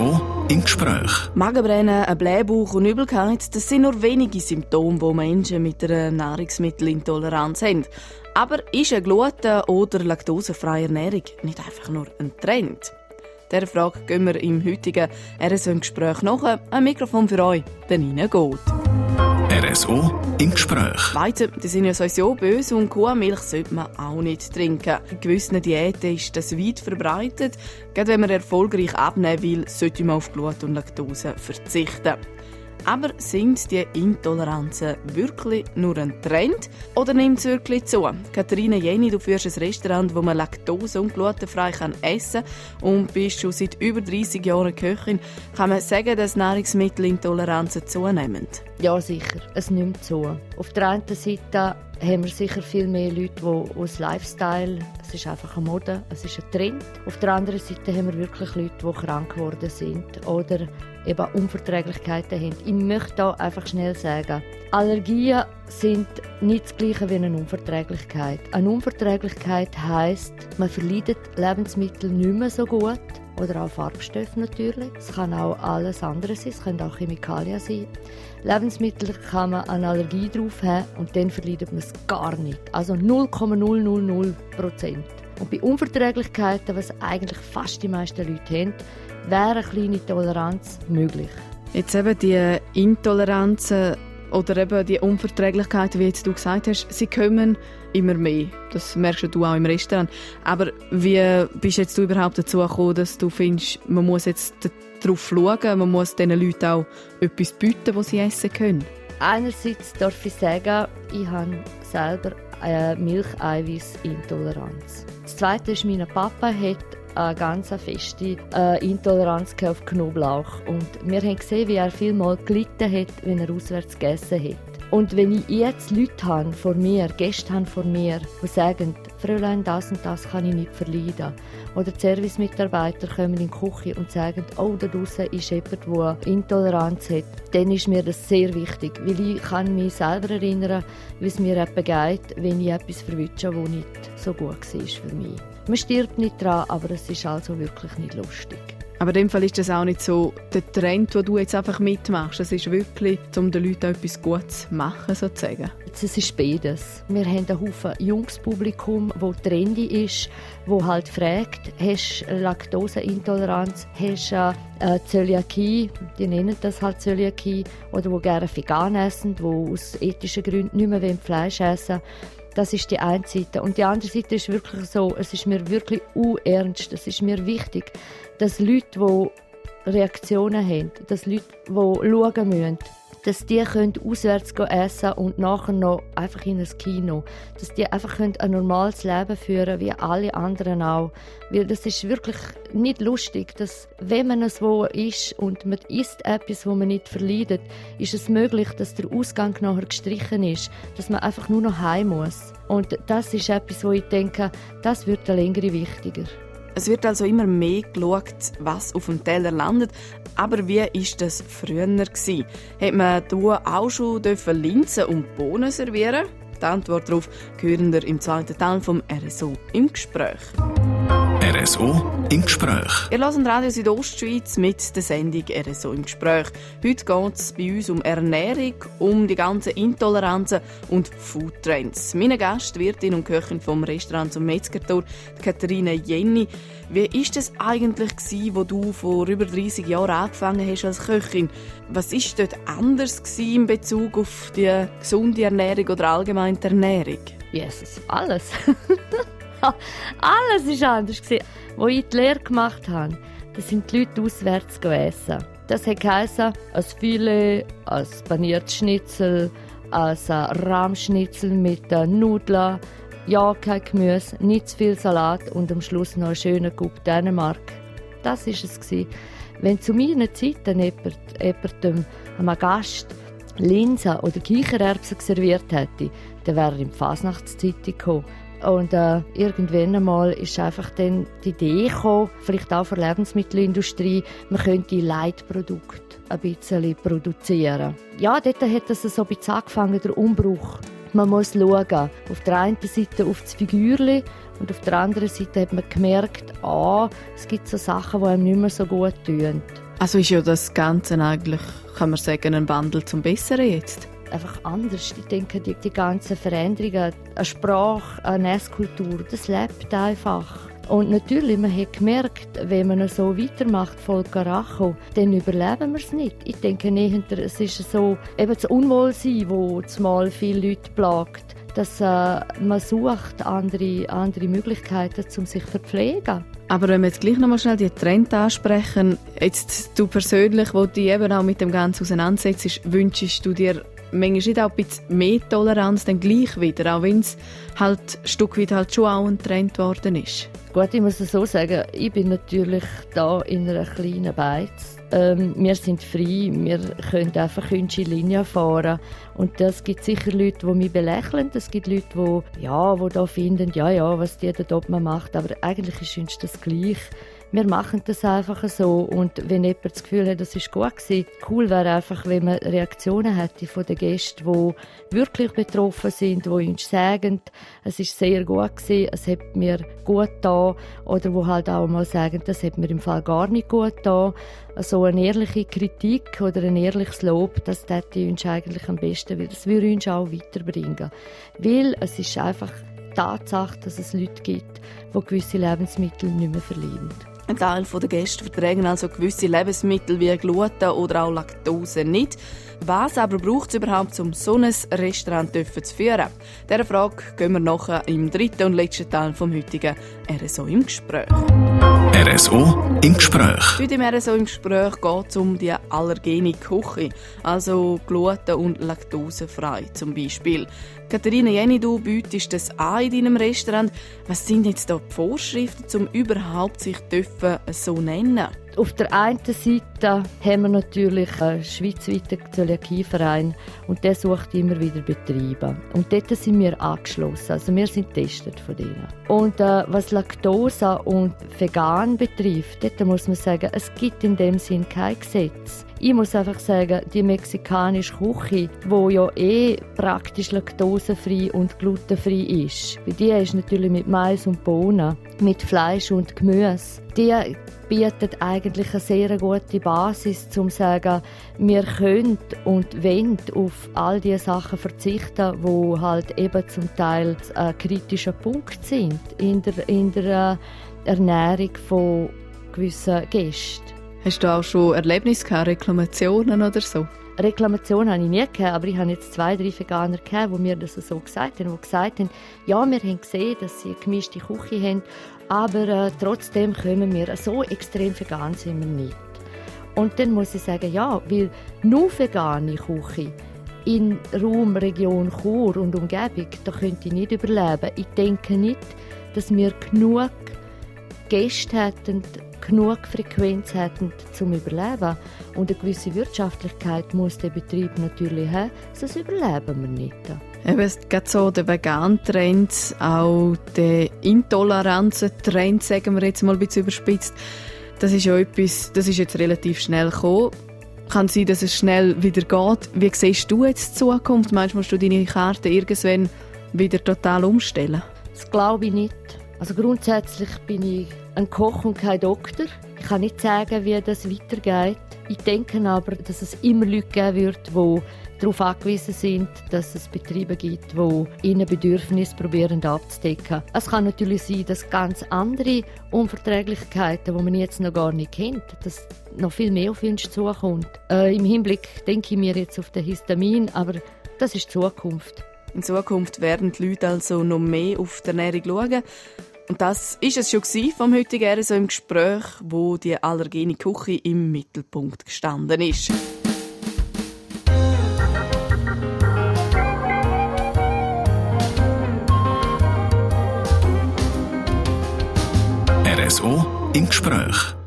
RSO im Gespräch. Magenbrennen, ein Blähbauch und Übelkeit, das sind nur wenige Symptome, die Menschen mit einer Nahrungsmittelintoleranz haben. Aber ist eine Gluten- oder laktosefreie Ernährung nicht einfach nur ein Trend? Dieser Frage gehen wir im heutigen RSO im Gespräch nach. Ein Mikrofon für euch, der Nina Gold. RSO im Gespräch. Weizen, die sind ja sowieso böse und Kuhmilch sollte man auch nicht trinken. In gewissen Diäten ist das weit verbreitet. Gerade wenn man erfolgreich abnehmen will, sollte man auf Glut und Laktose verzichten. Aber sind die Intoleranzen wirklich nur ein Trend oder nimmt es wirklich zu? Katharina Jenny, du führst ein Restaurant, wo man laktose- und glutenfrei kann essen kann und bist schon seit über 30 Jahren Köchin. Kann man sagen, dass Nahrungsmittelintoleranzen zunehmen? Ja, sicher. Es nimmt zu. Auf der einen Seite haben wir sicher viel mehr Leute, die aus Lifestyle, es ist einfach eine Mode, es ist ein Trend. Auf der anderen Seite haben wir wirklich Leute, die krank geworden sind oder eben Unverträglichkeiten haben. Ich möchte da einfach schnell sagen, Allergien sind nicht das Gleiche wie eine Unverträglichkeit. Eine Unverträglichkeit heißt, man verleidet Lebensmittel nicht mehr so gut oder auch Farbstoffe natürlich. Es kann auch alles andere sein, es können auch Chemikalien sein. Lebensmittel kann man eine Allergie drauf haben und dann verleidet man es gar nicht. Also 0,000 Prozent. Und bei Unverträglichkeiten, was eigentlich fast die meisten Leute haben, wäre eine kleine Toleranz möglich. Jetzt eben die Intoleranzen oder eben die Unverträglichkeiten, wie jetzt du gesagt hast, sie kommen immer mehr. Das merkst du auch im Restaurant. Aber wie bist jetzt du überhaupt dazu gekommen, dass du findest, man muss jetzt darauf schauen, man muss diesen Leuten auch etwas bieten, was sie essen können? Einerseits darf ich sagen, ich habe selber eine Milcheiweißintoleranz. Das Zweite ist, mein Papa hat eine ganz feste äh, Intoleranz auf Knoblauch. Und wir haben gesehen, wie er viel mal gelitten hat, wenn er auswärts gegessen hat. Und wenn ich jetzt Leute habe vor mir, Gäste habe vor mir, die sagen, Fräulein, das und das kann ich nicht verleiden. Oder die Servicemitarbeiter kommen in die Küche und sagen, oh, da draußen ist jemand, der Intoleranz hat. Dann ist mir das sehr wichtig, weil ich kann mich selber erinnern, wie es mir geht, wenn ich etwas verwünsche, das nicht so gut war für mich. Man stirbt nicht dran, aber es ist also wirklich nicht lustig. Aber in dem Fall ist das auch nicht so der Trend, den du jetzt einfach mitmachst. Es ist wirklich, um den Leuten etwas Gutes zu machen, sozusagen. Es ist beides. Wir haben einen Haufen junges Publikum, das trendy ist, wo halt fragt, hast du Laktoseintoleranz, hast du äh, Zöliakie, die nennen das halt Zöliakie, oder wo gerne vegan essen, wo aus ethischen Gründen nicht mehr Fleisch essen das ist die eine Seite. Und die andere Seite ist wirklich so, es ist mir wirklich ernst, es ist mir wichtig, dass Leute, die Reaktionen haben, dass Leute, die schauen müssen, dass die können auswärts essen und nachher noch einfach in ein Kino. Dass die einfach ein normales Leben führen wie alle anderen auch. Weil das ist wirklich nicht lustig, dass wenn man es wo ist und man isst etwas, wo man nicht verleidet, ist es möglich, dass der Ausgang nachher gestrichen ist, dass man einfach nur noch heim muss. Und das ist etwas, wo ich denke, das wird längere wichtiger. Es wird also immer mehr geschaut, was auf dem Teller landet. Aber wie war das früher? Hat man hier auch schon Linsen und Bohnen servieren? Die Antwort darauf hören wir im zweiten Teil vom RSO im Gespräch. RSO im Gespräch. Ihr hört Radio Südostschweiz mit der Sendung RSO im Gespräch. Heute geht es bei uns um Ernährung, um die ganzen Intoleranzen und Foodtrends. Meine Gastwirtin und Köchin vom Restaurant zum Metzgertor, Katharina Jenny. Wie ist es eigentlich gewesen, wo du vor über 30 Jahren angefangen hast als Köchin? Was ist dort anders gewesen in Bezug auf die gesunde Ernährung oder allgemein die Ernährung? Jesus, alles. Alles war anders. Als ich die Lehre gemacht habe, da sind die Leute auswärts essen. Das heisst ein Filet, ein paniertes Schnitzel, ein Rahmschnitzel mit Nudeln, ja, kein Gemüse, nicht zu viel Salat und am Schluss noch einen schönen Coup Dänemark. Das war es. Wenn zu meiner Zeit jemand, jemandem, einem Gast Linsen oder Kichererbsen serviert hätte, dann wäre er in die Fasnachtszeit gekommen. Und äh, irgendwann einmal ist einfach dann die Idee gekommen, vielleicht auch für die Lebensmittelindustrie, man könnte Leitprodukte ein bisschen produzieren. Ja, dort hat es so ein angefangen, der Umbruch. Man muss schauen, auf der einen Seite auf das Figürchen und auf der anderen Seite hat man gemerkt, ah, es gibt so Sachen, die einem nicht mehr so gut tun. Also ist ja das Ganze eigentlich, kann man sagen, ein Wandel zum Besseren jetzt? Einfach anders. Ich denke, die, die ganzen Veränderungen, eine Sprache, eine Esskultur, das lebt einfach. Und natürlich, man hat gemerkt, wenn man so weitermacht, voll Karacho, dann überleben wir es nicht. Ich denke nicht, es ist so, eben das Unwohlsein, das mal viele Leute plagt, dass äh, man sucht andere, andere Möglichkeiten, um sich zu verpflegen. Aber wenn wir jetzt gleich nochmal schnell die Trend ansprechen, jetzt du persönlich, wo dich eben auch mit dem Ganzen auseinandersetzt, wünschst du dir manchmal nicht auch ein bisschen mehr Toleranz dann gleich wieder, auch wenn es halt ein Stück weit halt schon auch ein Trend geworden ist? Gut, ich muss es so sagen, ich bin natürlich da in einer kleinen Beiz. Ähm, wir sind frei, wir können einfach unsere Linie fahren. Und das gibt sicher Leute, die mich belächeln. Es gibt Leute, die, ja, die da finden, ja, ja, was die oben macht. Aber eigentlich ist uns das gleich wir machen das einfach so und wenn jemand das Gefühl hat, das ist gut gewesen, cool wäre einfach, wenn man Reaktionen hätte von den Gästen, die wirklich betroffen sind, die uns sagen, es ist sehr gut gewesen, es hat mir gut da oder wo halt auch mal sagen, das hat mir im Fall gar nicht gut da. So eine ehrliche Kritik oder ein ehrliches Lob, das täte uns eigentlich am besten, weil das würde uns auch weiterbringen. Weil es ist einfach Tatsache, dass es Leute gibt, die gewisse Lebensmittel nicht mehr verlieren. Ein Teil der Gäste verträgen also gewisse Lebensmittel wie Gluten oder auch Laktose nicht. Was aber braucht es überhaupt, um so ein Restaurant zu führen? Dieser Frage gehen wir nachher im dritten und letzten Teil vom heutigen RSO im Gespräch. RSO im Gespräch. Heute im RSO im Gespräch geht es um die allergene Küche, also gluten- und laktosefrei zum Beispiel. Katharina Jenny, du bietest das an in deinem Restaurant. Was sind jetzt da die Vorschriften, um überhaupt sich so nennen auf der einen Seite haben wir natürlich einen schweizweiten Zöliakieverein und der sucht immer wieder Betriebe. Und dort sind wir angeschlossen, also wir sind testet von denen. Und äh, was Laktose und Vegan betrifft, dort muss man sagen, es gibt in dem Sinn kein Gesetz. Ich muss einfach sagen, die mexikanische Küche, wo ja eh praktisch laktosefrei und glutenfrei ist, die ist natürlich mit Mais und Bohnen, mit Fleisch und Gemüse. Die bietet eigentlich eine sehr gute Basis, um zu sagen, wir können und wollen auf all diese Sachen verzichten, die halt eben zum Teil ein kritischer Punkt sind in der, in der äh, Ernährung von gewissen Gästen. Hast du auch schon Erlebnisse gehabt, Reklamationen oder so? Reklamationen habe ich nie gehabt, aber ich habe jetzt zwei, drei Veganer gehabt, die mir das so gesagt haben, die gesagt haben, ja, wir haben gesehen, dass sie eine gemischte Küche haben, aber äh, trotzdem kommen wir, so extrem vegan sind wir nicht. Und dann muss ich sagen, ja, weil nur vegane Küche in Raum, Region Chur und Umgebung, da könnte ich nicht überleben. Ich denke nicht, dass wir genug Gäste hätten, genug Frequenz hätten zum Überleben. Und eine gewisse Wirtschaftlichkeit muss der Betrieb natürlich haben, sonst überleben wir nicht. Eben, es gibt so den Vegan-Trend, auch den Intoleranzen-Trend, sagen wir jetzt mal ein bisschen überspitzt. Das ist ja etwas, das ist jetzt relativ schnell gekommen. Kann sein, dass es schnell wieder geht. Wie siehst du jetzt die Zukunft? Meinst du, musst du deine Karte irgendwann wieder total umstellen? Das glaube ich nicht. Also grundsätzlich bin ich ein Koch und kein Doktor. Ich kann nicht sagen, wie das weitergeht. Ich denke aber, dass es immer Leute geben wird, die darauf angewiesen sind, dass es Betriebe gibt, die ihre Bedürfnisse probieren abzudecken. Es kann natürlich sein, dass ganz andere Unverträglichkeiten, die man jetzt noch gar nicht kennt, dass noch viel mehr auf uns zukommt. Äh, Im Hinblick denke ich mir jetzt auf den Histamin, aber das ist die Zukunft. In Zukunft werden die Leute also noch mehr auf die Ernährung schauen. Und das ist es schon vom heutigen RSO im Gespräch, wo die allergene Küche im Mittelpunkt gestanden ist. RSO im Gespräch.